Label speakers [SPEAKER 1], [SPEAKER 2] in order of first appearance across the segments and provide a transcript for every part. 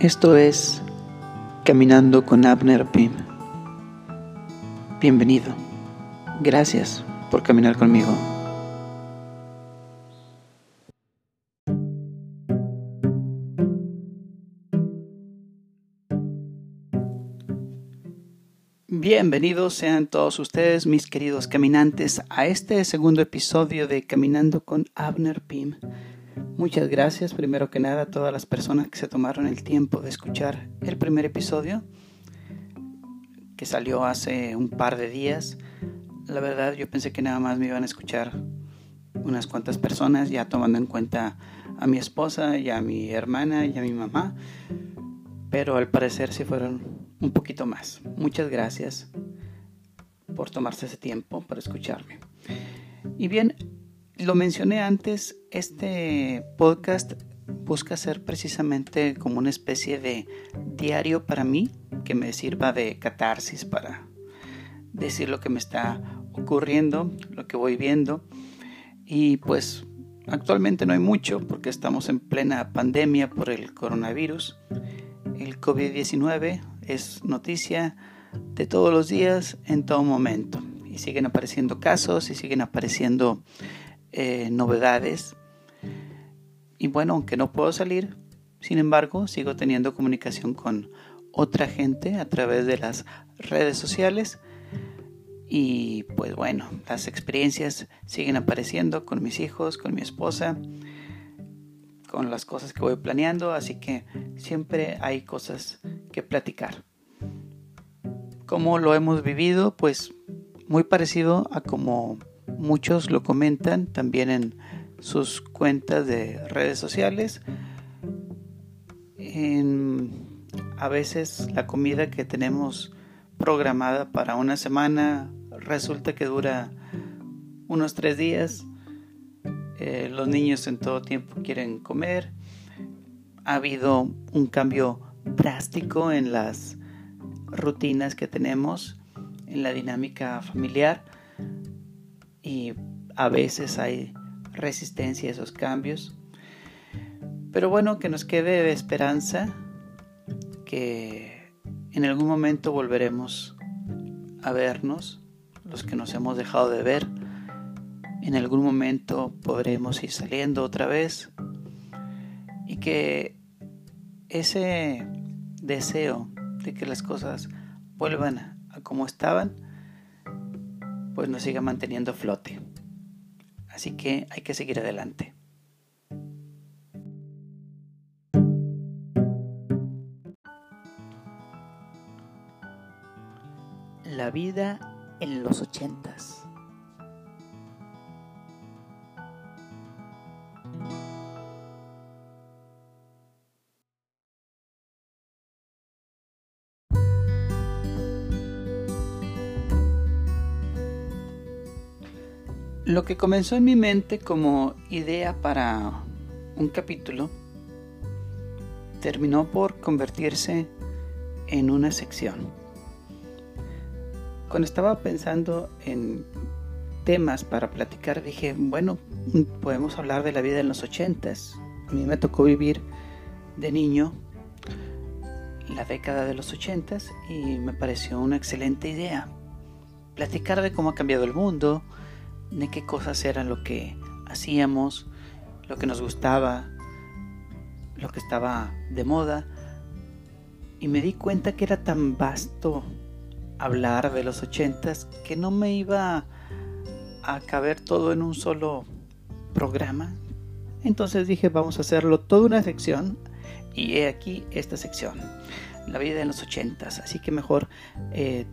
[SPEAKER 1] Esto es Caminando con Abner Pim. Bienvenido. Gracias por caminar conmigo. Bienvenidos sean todos ustedes, mis queridos caminantes, a este segundo episodio de Caminando con Abner Pim. Muchas gracias primero que nada a todas las personas que se tomaron el tiempo de escuchar el primer episodio que salió hace un par de días. La verdad yo pensé que nada más me iban a escuchar unas cuantas personas ya tomando en cuenta a mi esposa y a mi hermana y a mi mamá. Pero al parecer sí fueron un poquito más. Muchas gracias por tomarse ese tiempo para escucharme. Y bien, lo mencioné antes, este podcast busca ser precisamente como una especie de diario para mí que me sirva de catarsis para decir lo que me está ocurriendo, lo que voy viendo. Y pues actualmente no hay mucho porque estamos en plena pandemia por el coronavirus. El COVID-19 es noticia de todos los días, en todo momento. Y siguen apareciendo casos y siguen apareciendo eh, novedades. Y bueno, aunque no puedo salir, sin embargo, sigo teniendo comunicación con otra gente a través de las redes sociales. Y pues bueno, las experiencias siguen apareciendo con mis hijos, con mi esposa, con las cosas que voy planeando, así que siempre hay cosas que platicar. ¿Cómo lo hemos vivido? Pues muy parecido a como Muchos lo comentan también en sus cuentas de redes sociales. a veces la comida que tenemos programada para una semana resulta que dura unos tres días. Eh, los niños en todo tiempo quieren comer. Ha habido un cambio drástico en las rutinas que tenemos, en la dinámica familiar y a veces hay resistencia a esos cambios. Pero bueno, que nos quede de esperanza que en algún momento volveremos a vernos, los que nos hemos dejado de ver. En algún momento podremos ir saliendo otra vez y que ese deseo de que las cosas vuelvan a como estaban pues nos siga manteniendo flote. Así que hay que seguir adelante. La vida en los ochentas. Lo que comenzó en mi mente como idea para un capítulo terminó por convertirse en una sección. Cuando estaba pensando en temas para platicar, dije, bueno, podemos hablar de la vida en los ochentas. A mí me tocó vivir de niño la década de los ochentas y me pareció una excelente idea. Platicar de cómo ha cambiado el mundo, de qué cosas eran lo que hacíamos, lo que nos gustaba, lo que estaba de moda. Y me di cuenta que era tan vasto hablar de los ochentas que no me iba a caber todo en un solo programa. Entonces dije, vamos a hacerlo toda una sección y he aquí esta sección, la vida en los ochentas. Así que mejor eh,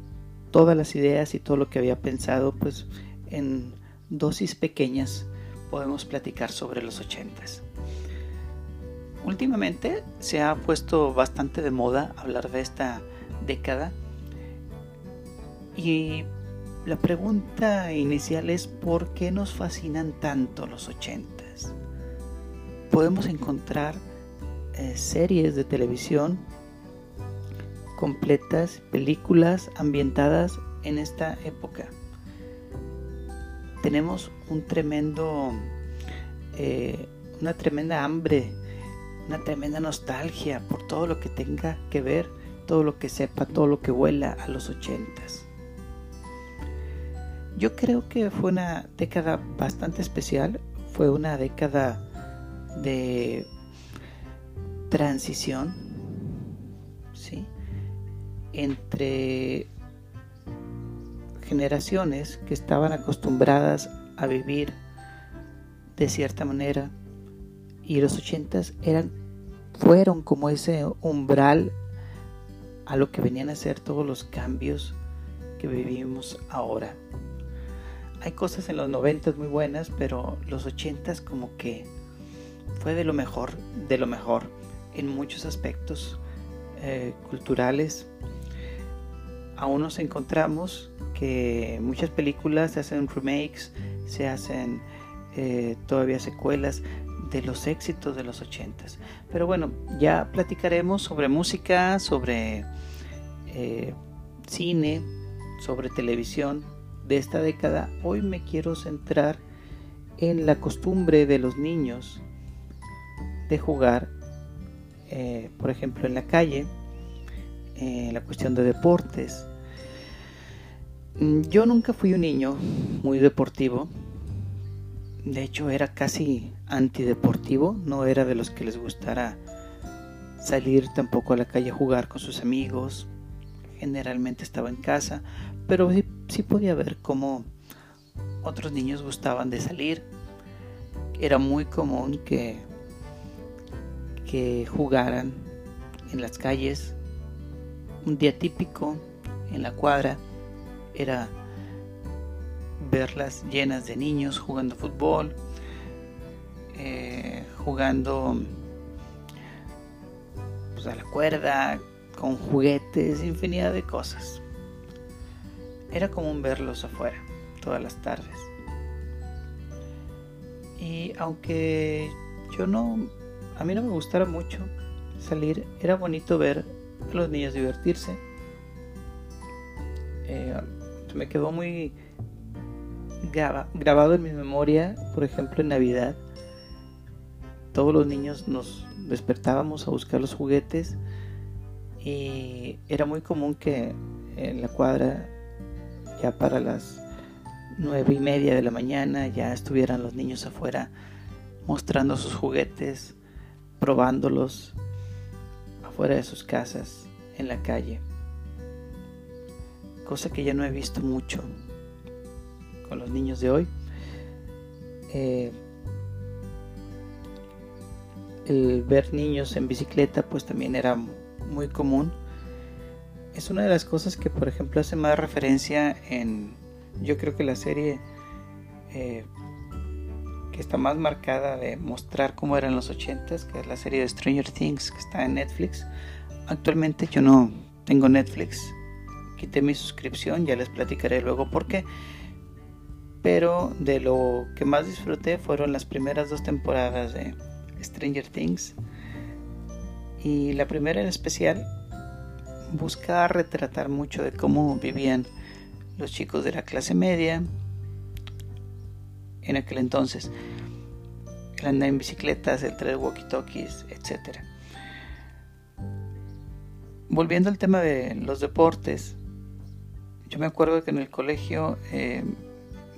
[SPEAKER 1] todas las ideas y todo lo que había pensado, pues en dosis pequeñas podemos platicar sobre los ochentas. Últimamente se ha puesto bastante de moda hablar de esta década y la pregunta inicial es ¿por qué nos fascinan tanto los ochentas? Podemos encontrar eh, series de televisión completas, películas ambientadas en esta época tenemos un tremendo, eh, una tremenda hambre una tremenda nostalgia por todo lo que tenga que ver, todo lo que sepa, todo lo que vuela a los ochentas. Yo creo que fue una década bastante especial, fue una década de transición, ¿sí? Entre generaciones que estaban acostumbradas a vivir de cierta manera y los ochentas eran fueron como ese umbral a lo que venían a ser todos los cambios que vivimos ahora. Hay cosas en los noventas muy buenas, pero los ochentas como que fue de lo mejor, de lo mejor en muchos aspectos eh, culturales. Aún nos encontramos que muchas películas se hacen remakes, se hacen eh, todavía secuelas de los éxitos de los ochentas. Pero bueno, ya platicaremos sobre música, sobre eh, cine, sobre televisión de esta década. Hoy me quiero centrar en la costumbre de los niños de jugar, eh, por ejemplo, en la calle, en la cuestión de deportes. Yo nunca fui un niño muy deportivo, de hecho, era casi antideportivo, no era de los que les gustara salir tampoco a la calle a jugar con sus amigos. Generalmente estaba en casa, pero sí, podía ver cómo otros niños gustaban de salir. Era muy común que, que jugaran en las calles. Un día típico en la cuadra era verlas llenas de niños jugando fútbol, eh, jugando pues, a la cuerda, con juguetes, infinidad de cosas. Era común verlos afuera todas las tardes. Y aunque yo no, a mí no me gustara mucho salir, era bonito ver los niños divertirse. Eh, me quedó muy grabado en mi memoria, por ejemplo en Navidad, todos los niños nos despertábamos a buscar los juguetes y era muy común que en la cuadra ya para las nueve y media de la mañana ya estuvieran los niños afuera mostrando sus juguetes, probándolos afuera de sus casas, en la calle. Cosa que ya no he visto mucho con los niños de hoy. Eh, el ver niños en bicicleta pues también era muy común. Es una de las cosas que por ejemplo hace más referencia en yo creo que la serie eh, que está más marcada de mostrar cómo eran los 80s, que es la serie de Stranger Things que está en Netflix. Actualmente yo no tengo Netflix, quité mi suscripción, ya les platicaré luego por qué pero de lo que más disfruté fueron las primeras dos temporadas de Stranger Things. Y la primera en especial buscaba retratar mucho de cómo vivían los chicos de la clase media en aquel entonces. El andar en bicicletas, el traer walkie-talkies, etc. Volviendo al tema de los deportes, yo me acuerdo que en el colegio eh,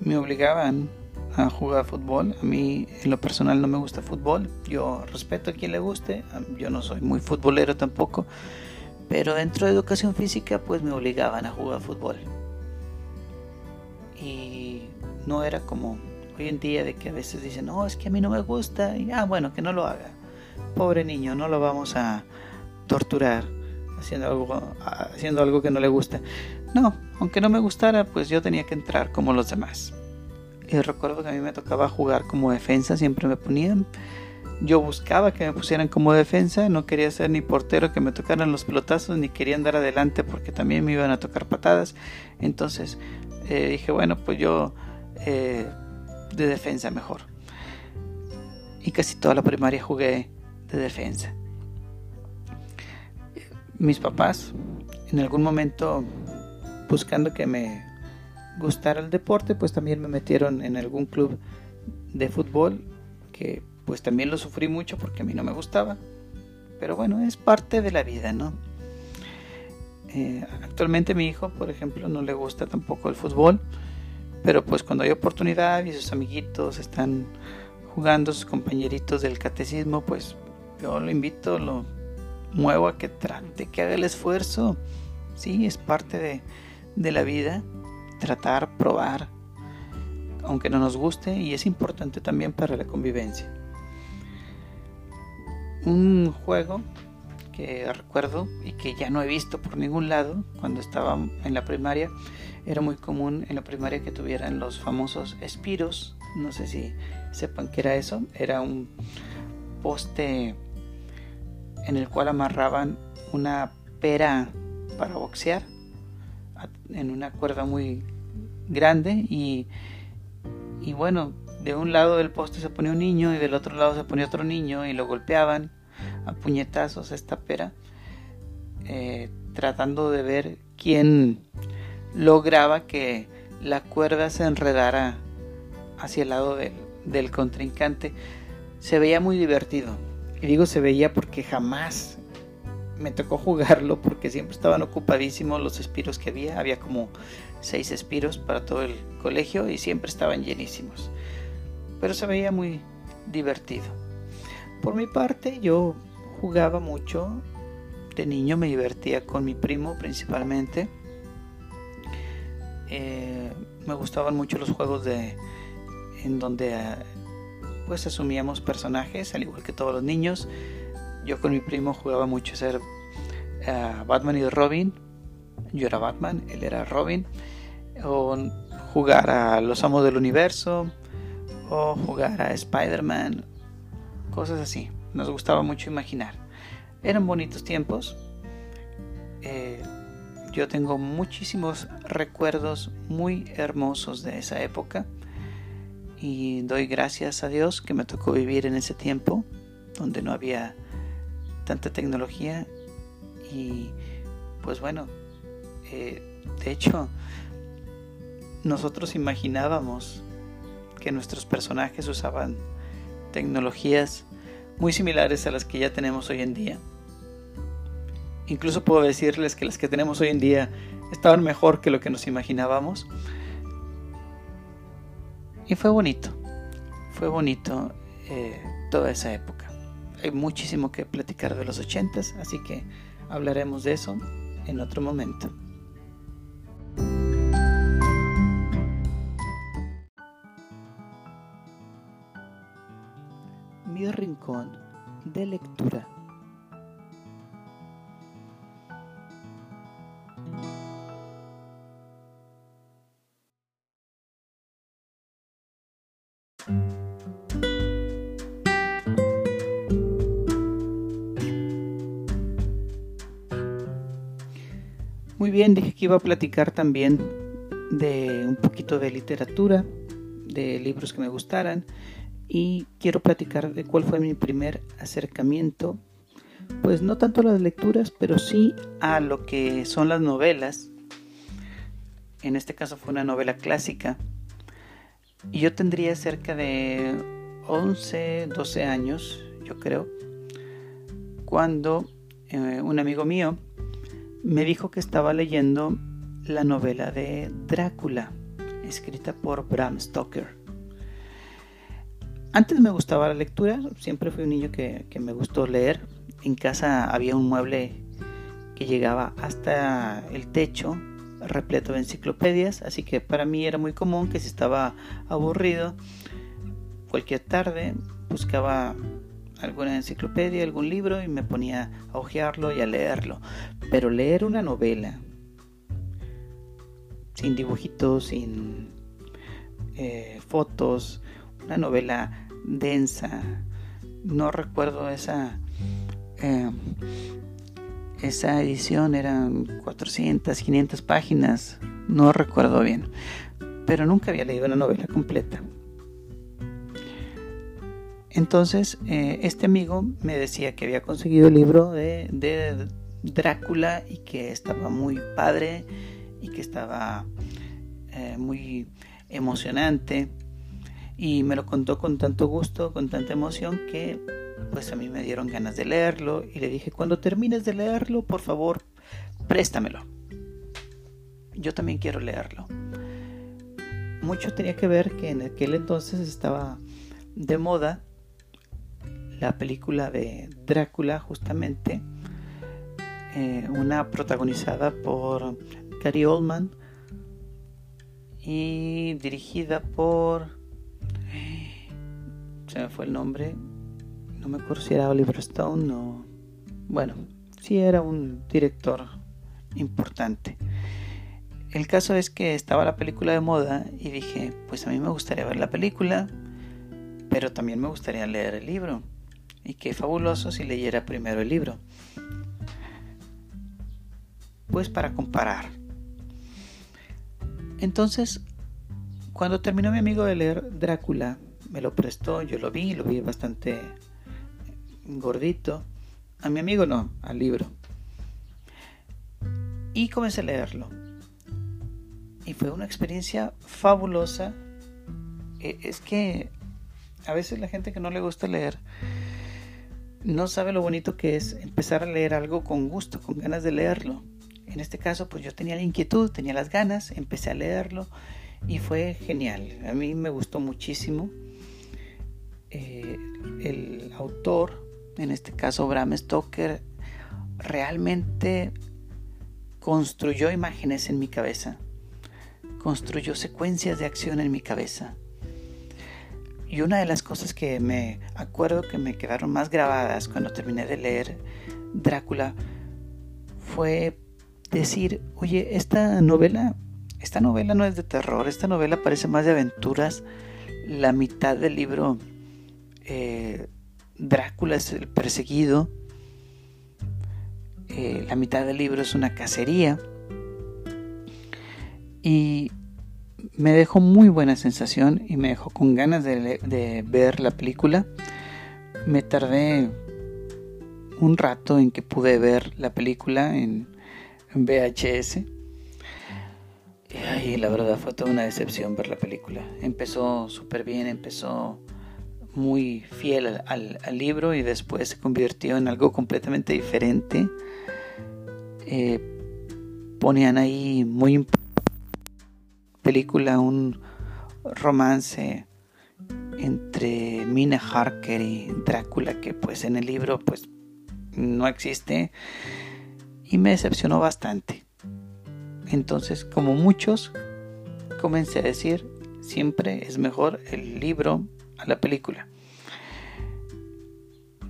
[SPEAKER 1] me obligaban a jugar fútbol. A mí en lo personal no me gusta fútbol. Yo respeto a quien le guste. Yo no soy muy futbolero tampoco. Pero dentro de educación física pues me obligaban a jugar fútbol. Y no era como hoy en día de que a veces dicen, no, es que a mí no me gusta. Y ah, bueno, que no lo haga. Pobre niño, no lo vamos a torturar haciendo algo, haciendo algo que no le gusta. No, aunque no me gustara, pues yo tenía que entrar como los demás. Y recuerdo que a mí me tocaba jugar como defensa, siempre me ponían. Yo buscaba que me pusieran como defensa, no quería ser ni portero que me tocaran los pelotazos, ni quería andar adelante porque también me iban a tocar patadas. Entonces eh, dije, bueno, pues yo eh, de defensa mejor. Y casi toda la primaria jugué de defensa. Mis papás en algún momento buscando que me gustara el deporte, pues también me metieron en algún club de fútbol que pues también lo sufrí mucho porque a mí no me gustaba. pero bueno, es parte de la vida, ¿no? Eh, actualmente mi hijo, por ejemplo, no le gusta tampoco el fútbol, pero pues cuando hay oportunidad y sus amiguitos están jugando, sus compañeritos del catecismo, pues yo lo invito, lo muevo a que trate, que haga el esfuerzo. Sí, es parte de, de la vida, tratar, probar, aunque no nos guste, y es importante también para la convivencia. Un juego que recuerdo y que ya no he visto por ningún lado cuando estaba en la primaria. Era muy común en la primaria que tuvieran los famosos espiros. No sé si sepan qué era eso. Era un poste en el cual amarraban una pera para boxear en una cuerda muy grande y, y bueno, de un lado del poste se ponía un niño y del otro lado se ponía otro niño y lo golpeaban a puñetazos esta pera, eh, tratando de ver quién lograba que la cuerda se enredara hacia el lado del contrincante. Se veía muy divertido. Y digo se veía porque jamás me tocó jugarlo porque siempre estaban ocupadísimos los espiros que había. Había como seis espiros para todo el colegio y siempre estaban llenísimos. Pero se veía muy divertido. Por mi parte, yo jugaba mucho. De niño me divertía con mi primo principalmente. Eh, me gustaban mucho los juegos de en donde pues asumíamos personajes al igual que todos los niños. Yo con mi primo jugaba mucho ser eh, Batman y Robin. Yo era Batman, él era Robin. O jugar a los amos del universo. O jugar a Spider-Man. Cosas así nos gustaba mucho imaginar. Eran bonitos tiempos. Eh, yo tengo muchísimos recuerdos muy hermosos de esa época y doy gracias a Dios que me tocó vivir en ese tiempo donde no había tanta tecnología y pues bueno, eh, de hecho nosotros imaginábamos que nuestros personajes usaban tecnologías muy similares a las que ya tenemos hoy en día. Incluso puedo decirles que las que tenemos hoy en día estaban mejor que lo que nos imaginábamos. Y fue bonito, fue bonito eh, toda esa época. Hay muchísimo que platicar de los ochentas, así que hablaremos de eso en otro momento. mi rincón de lectura. Bien, dije que iba a platicar también de un poquito de literatura, de libros que me gustaran y quiero platicar de cuál fue mi primer acercamiento, pues no tanto a las lecturas, pero sí a lo que son las novelas. En este caso fue una novela clásica. Y yo tendría cerca de 11, 12 años, yo creo, cuando eh, un amigo mío me dijo que estaba leyendo la novela de Drácula, escrita por Bram Stoker. Antes me gustaba la lectura, siempre fui un niño que, me gustó leer. En casa había un mueble que llegaba hasta el techo, repleto de enciclopedias, así que para mí era muy común que si estaba aburrido, cualquier tarde buscaba alguna enciclopedia, algún libro y me ponía a hojearlo y a leerlo. Pero leer una novela, sin dibujitos, sin eh, fotos, una novela densa. No recuerdo esa eh, esa edición eran 400, 500 páginas, no recuerdo bien, pero nunca había leído una novela completa. Entonces, eh, este amigo me decía que había conseguido el libro de, Drácula y que estaba muy padre y que estaba eh, muy emocionante y me lo contó con tanto gusto, con tanta emoción que pues a mí me dieron ganas de leerlo y le dije, cuando termines de leerlo, por favor, préstamelo. Yo también quiero leerlo. Mucho tenía que ver que en aquel entonces estaba de moda la película de Drácula, justamente, eh, una protagonizada por Gary Oldman y dirigida por... Se me fue el nombre, no me acuerdo si era Oliver Stone o... Bueno, sí era un director importante. El caso es que estaba la película de moda y dije, pues a mí me gustaría ver la película, pero también me gustaría leer el libro. Y qué fabuloso si leyera primero el libro. Pues para comparar. Entonces, cuando terminó mi amigo de leer Drácula, me lo prestó, yo lo vi, lo vi bastante gordito. A mi amigo no, al libro. Y comencé a leerlo. Y fue una experiencia fabulosa. E, es que a veces la gente que no le gusta leer no sabe lo bonito que es empezar a leer algo con gusto, con ganas de leerlo. En este caso, pues yo tenía la inquietud, tenía las ganas, empecé a leerlo y fue genial. A mí me gustó muchísimo. Eh, el autor, en este caso Bram Stoker, realmente construyó imágenes en mi cabeza, construyó secuencias de acción en mi cabeza y una de las cosas que me acuerdo que me quedaron más grabadas cuando terminé de leer Drácula fue decir, oye, esta novela, esta novela no es de terror, esta novela parece más de aventuras. La mitad del libro, eh, Drácula es el perseguido. Eh, la mitad del libro es una cacería. Y me dejó muy buena sensación y me dejó con ganas de, ver la película. Me tardé un rato en que pude ver la película en, VHS. Y la verdad fue toda una decepción ver la película. Empezó súper bien, empezó muy fiel al, libro y después se convirtió en algo completamente diferente. Eh, ponían ahí muy importante película un romance entre Mina Harker y Drácula que pues en el libro pues no existe y me decepcionó bastante. Entonces, como muchos, comencé a decir, siempre es mejor el libro a la película.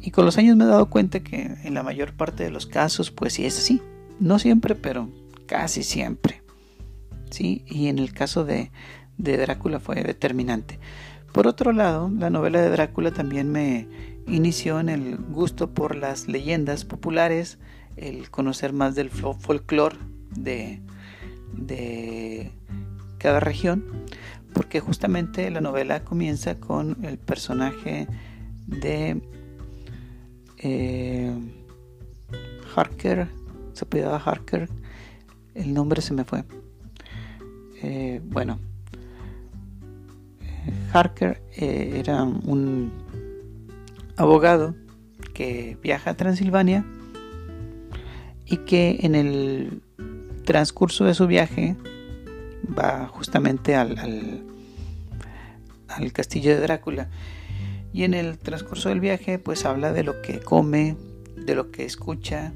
[SPEAKER 1] Y con los años me he dado cuenta que en la mayor parte de los casos, pues sí es así. No siempre, pero casi siempre. ¿Sí? y en el caso de, de Drácula fue determinante. Por otro lado, la novela de Drácula también me inició en el gusto por las leyendas populares, el conocer más del folclore de, de cada región, porque justamente la novela comienza con el personaje de eh, Harker, se apellidaba Harker, el nombre se me fue. Eh, bueno, Harker eh, era un abogado que viaja a Transilvania y que en el transcurso de su viaje va justamente al, al, castillo de Drácula. Y en el transcurso del viaje pues habla de lo que come, de lo que escucha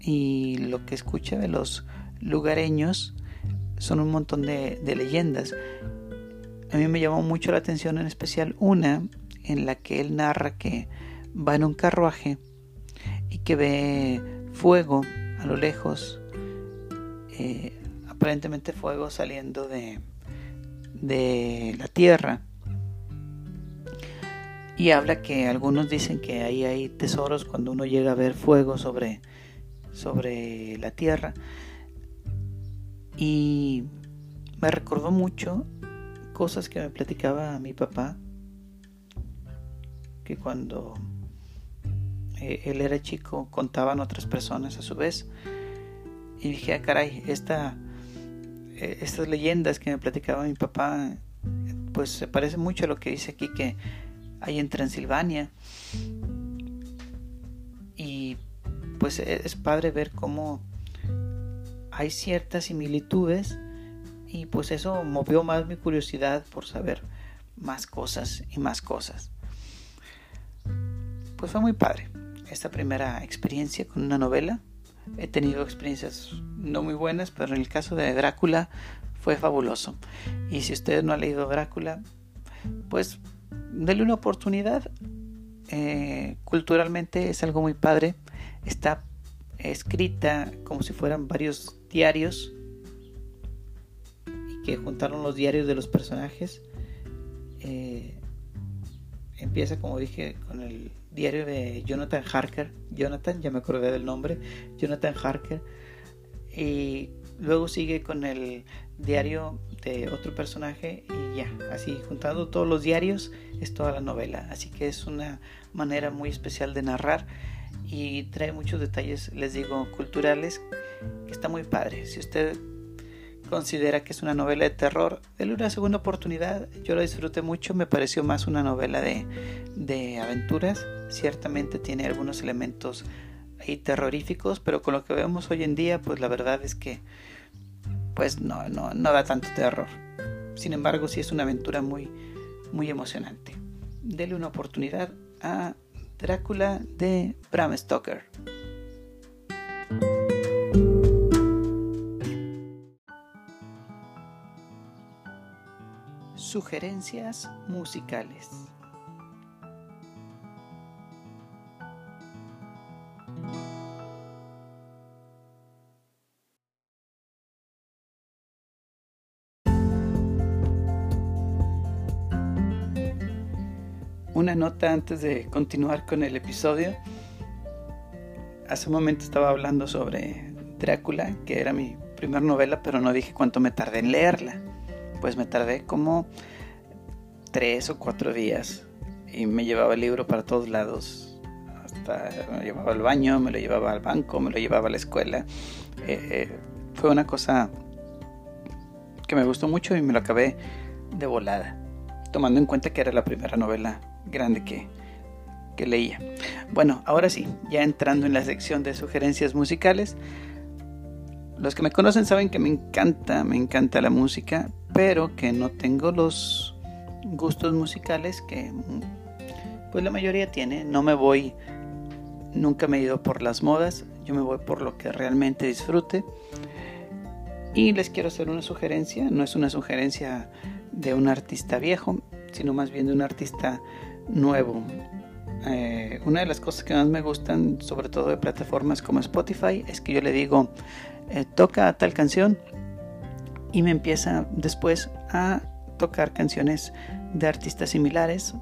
[SPEAKER 1] y lo que escucha de los lugareños son un montón de, leyendas. A mí me llamó mucho la atención en especial una en la que él narra que va en un carruaje y que ve fuego a lo lejos, eh, aparentemente fuego saliendo de, de la tierra. Y habla que algunos dicen que ahí hay tesoros cuando uno llega a ver fuego sobre, sobre la tierra y me recordó mucho cosas que me platicaba mi papá, que cuando eh, él era chico contaban otras personas a su vez. Y dije, ah, caray, eh, estas leyendas que me platicaba mi papá, pues se parece mucho a lo que dice aquí que hay en Transilvania. Y pues e, es padre ver cómo hay ciertas similitudes y pues eso movió más mi curiosidad por saber más cosas y más cosas. Pues fue muy padre esta primera experiencia con una novela. He tenido experiencias no muy buenas, pero en el caso de Drácula fue fabuloso. Y si usted no ha leído Drácula, pues dele una oportunidad. Eh, culturalmente es algo muy padre. Está escrita como si fueran varios diarios y que juntaron los diarios de los personajes. Eh, empieza, como dije, con el diario de Jonathan Harker. Jonathan, ya me acordé del nombre. Jonathan Harker. Y luego sigue con el diario de otro personaje y ya, así juntando todos los diarios es toda la novela. Así que es una manera muy especial de narrar y trae muchos detalles, les digo, culturales, que está muy padre. Si usted considera que es una novela de terror, déle una segunda oportunidad. Yo la disfruté mucho, me pareció más una novela de, de aventuras. Ciertamente tiene algunos elementos ahí terroríficos, pero con lo que vemos hoy en día, pues la verdad es que pues no, no, no da tanto terror. Sin embargo, sí es una aventura muy, muy emocionante. Dele una oportunidad a Drácula de Bram Stoker. Sugerencias musicales. Nota antes de continuar con el episodio. Hace un momento estaba hablando sobre Drácula, que era mi primera novela, pero no dije cuánto me tardé en leerla. Pues me tardé como tres o cuatro días y me llevaba el libro para todos lados. Hasta me lo llevaba al baño, me lo llevaba al banco, me lo llevaba a la escuela. Eh, eh, fue una cosa que me gustó mucho y me lo acabé de volada, tomando en cuenta que era la primera novela grande que, que leía. Bueno, ahora sí, ya entrando en la sección de sugerencias musicales. Los que me conocen saben que me encanta, me encanta la música, pero que no tengo los gustos musicales que pues la mayoría tiene. No me voy, nunca me he ido por las modas, yo me voy por lo que realmente disfrute. Y les quiero hacer una sugerencia, no es una sugerencia de un artista viejo, sino más bien de un artista nuevo. Eh, una de las cosas que más me gustan, sobre todo de plataformas como Spotify, es que yo le digo, eh, toca tal canción y me empieza después a tocar canciones de artistas similares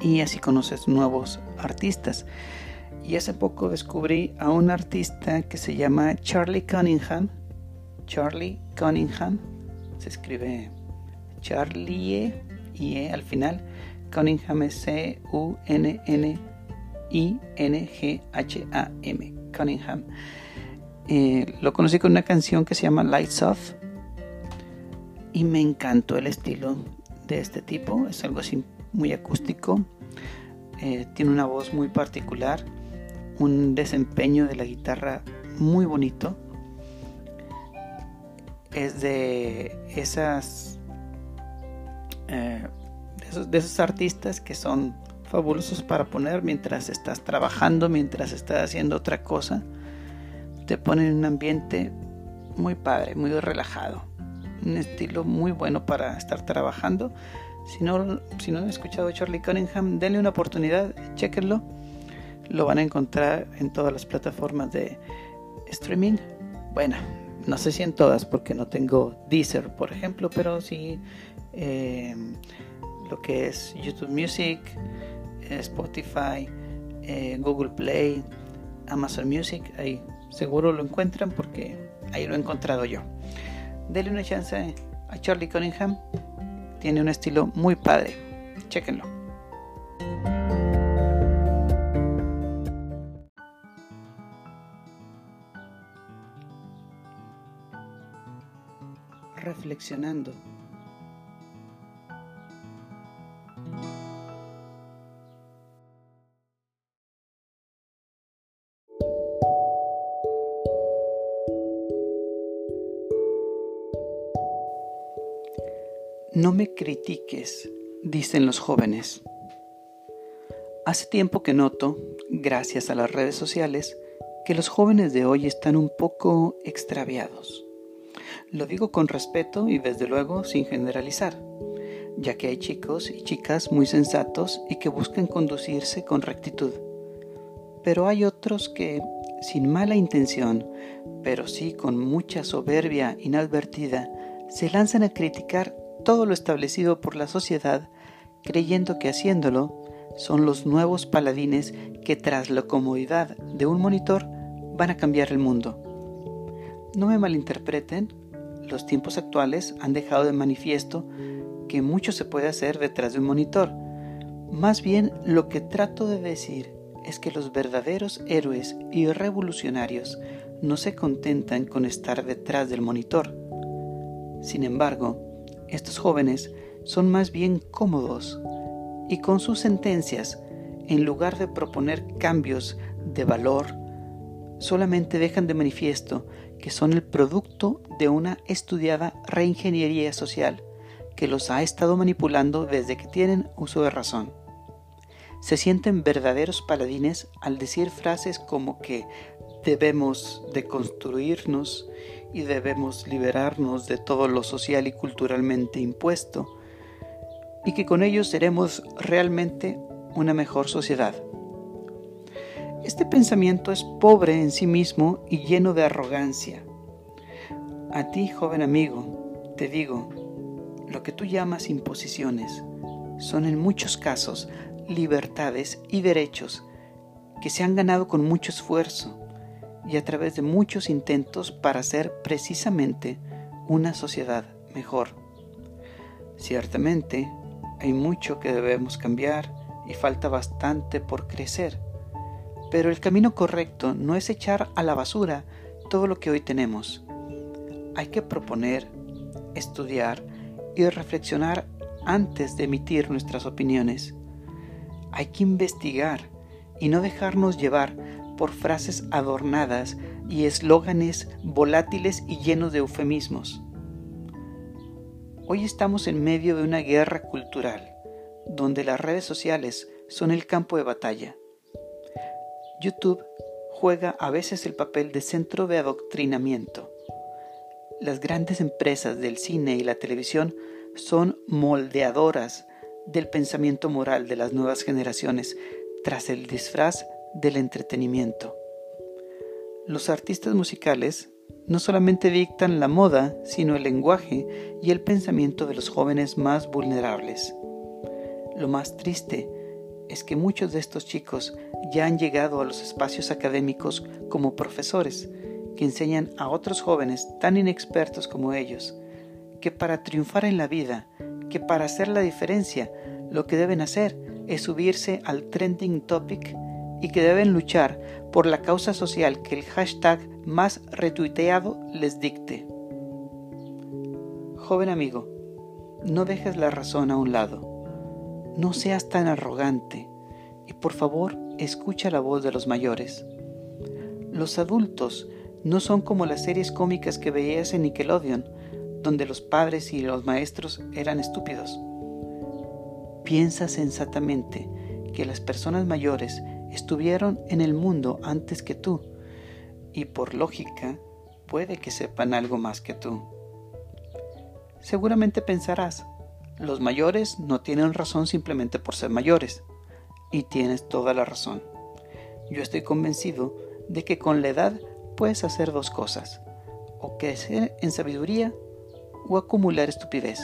[SPEAKER 1] y así conoces nuevos artistas. Y hace poco descubrí a un artista que se llama Charlie Cunningham. Charlie Cunningham. Se escribe Charlie y e al final. Cunningham C-U-N-N-I-N-G-H-A-M. Cunningham. Lo conocí con una canción que se llama Lights Off y me encantó el estilo de este tipo. Es algo así muy acústico. Eh, tiene una voz muy particular, un desempeño de la guitarra muy bonito. Es de esas eh, de esos, artistas que son fabulosos para poner mientras estás trabajando, mientras estás haciendo otra cosa. Te ponen en un ambiente muy padre, muy relajado. Un estilo muy bueno para estar trabajando. Si no, si no han escuchado Charlie Cunningham, denle una oportunidad, chequenlo. Lo van a encontrar en todas las plataformas de streaming. Bueno, no sé si en todas porque no tengo Deezer, por ejemplo, pero sí eh, lo que es YouTube Music, eh, Spotify, eh, Google Play, Amazon Music, ahí seguro lo encuentran porque ahí lo he encontrado yo. Denle una chance a Charlie Cunningham, tiene un estilo muy padre, chequenlo. Reflexionando No me critiques, dicen los jóvenes. Hace tiempo que noto, gracias a las redes sociales, que los jóvenes de hoy están un poco extraviados. Lo digo con respeto y desde luego sin generalizar, ya que hay chicos y chicas muy sensatos y que buscan conducirse con rectitud. Pero hay otros que, sin mala intención, pero sí con mucha soberbia inadvertida, se lanzan a criticar todo lo establecido por la sociedad, creyendo que haciéndolo son los nuevos paladines que tras la comodidad de un monitor van a cambiar el mundo. No me malinterpreten, los tiempos actuales han dejado de manifiesto que mucho se puede hacer detrás de un monitor. Más bien lo que trato de decir es que los verdaderos héroes y revolucionarios no se contentan con estar detrás del monitor. Sin embargo, estos jóvenes son más bien cómodos y con sus sentencias, en lugar de proponer cambios de valor, solamente dejan de manifiesto que son el producto de una estudiada reingeniería social que los ha estado manipulando desde que tienen uso de razón. Se sienten verdaderos paladines al decir frases como que debemos deconstruirnos y debemos liberarnos de todo lo social y culturalmente impuesto, y que con ellos seremos realmente una mejor sociedad. Este pensamiento es pobre en sí mismo y lleno de arrogancia. A ti, joven amigo, te digo, lo que tú llamas imposiciones son en muchos casos libertades y derechos que se han ganado con mucho esfuerzo y a través de muchos intentos para hacer precisamente una sociedad mejor. Ciertamente, hay mucho que debemos cambiar y falta bastante por crecer. Pero el camino correcto no es echar a la basura todo lo que hoy tenemos. Hay que proponer, estudiar y reflexionar antes de emitir nuestras opiniones. Hay que investigar y no dejarnos llevar por frases adornadas y eslóganes volátiles y llenos de eufemismos. Hoy estamos en medio de una guerra cultural, donde las redes sociales son el campo de batalla. YouTube juega a veces el papel de centro de adoctrinamiento. Las grandes empresas del cine y la televisión son moldeadoras del pensamiento moral de las nuevas generaciones tras el disfraz del entretenimiento. Los artistas musicales no solamente dictan la moda, sino el lenguaje y el pensamiento de los jóvenes más vulnerables. Lo más triste es que muchos de estos chicos ya han llegado a los espacios académicos como profesores, que enseñan a otros jóvenes tan inexpertos como ellos, que para triunfar en la vida, que para hacer la diferencia, lo que deben hacer es subirse al trending topic y que deben luchar por la causa social que el hashtag más retuiteado les dicte. Joven amigo, no dejes la razón a un lado. No seas tan arrogante y por favor escucha la voz de los mayores. Los adultos no son como las series cómicas que veías en Nickelodeon, donde los padres y los maestros eran estúpidos. Piensa sensatamente que las personas mayores estuvieron en el mundo antes que tú y por lógica puede que sepan algo más que tú. Seguramente pensarás, los mayores no tienen razón simplemente por ser mayores. Y tienes toda la razón. Yo estoy convencido de que con la edad puedes hacer dos cosas, o crecer en sabiduría o acumular estupidez.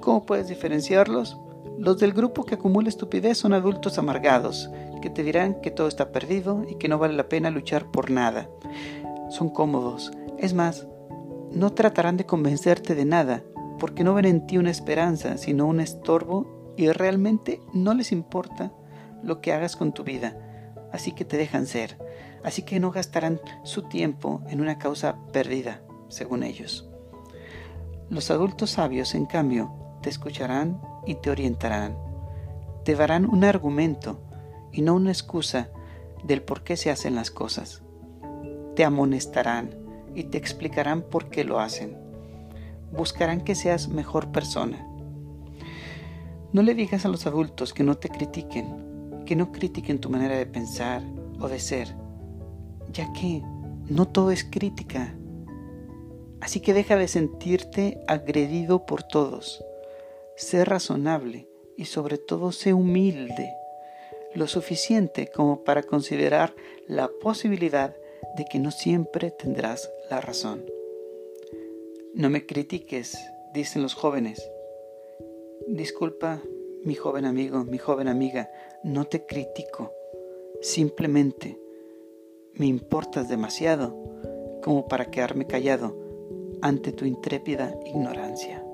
[SPEAKER 1] ¿Cómo puedes diferenciarlos? Los del grupo que acumula estupidez son adultos amargados, que te dirán que todo está perdido y que no vale la pena luchar por nada. Son cómodos. Es más, no tratarán de convencerte de nada, porque no ven en ti una esperanza, sino un estorbo y realmente no les importa lo que hagas con tu vida. Así que te dejan ser. Así que no gastarán su tiempo en una causa perdida, según ellos. Los adultos sabios, en cambio, te escucharán y te orientarán. Te darán un argumento y no una excusa del por qué se hacen las cosas. Te amonestarán y te explicarán por qué lo hacen. buscarán que seas mejor persona. No le digas a los adultos que no te critiquen, que no critiquen tu manera de pensar o de ser, ya que no todo es crítica. Así que deja de sentirte agredido por todos. Sé razonable y sobre todo sé humilde, lo suficiente como para considerar la posibilidad de que no siempre tendrás la razón. No me critiques, dicen los jóvenes. Disculpa, mi joven amigo, mi joven amiga, no te critico. Simplemente me importas demasiado como para quedarme callado ante tu intrépida ignorancia.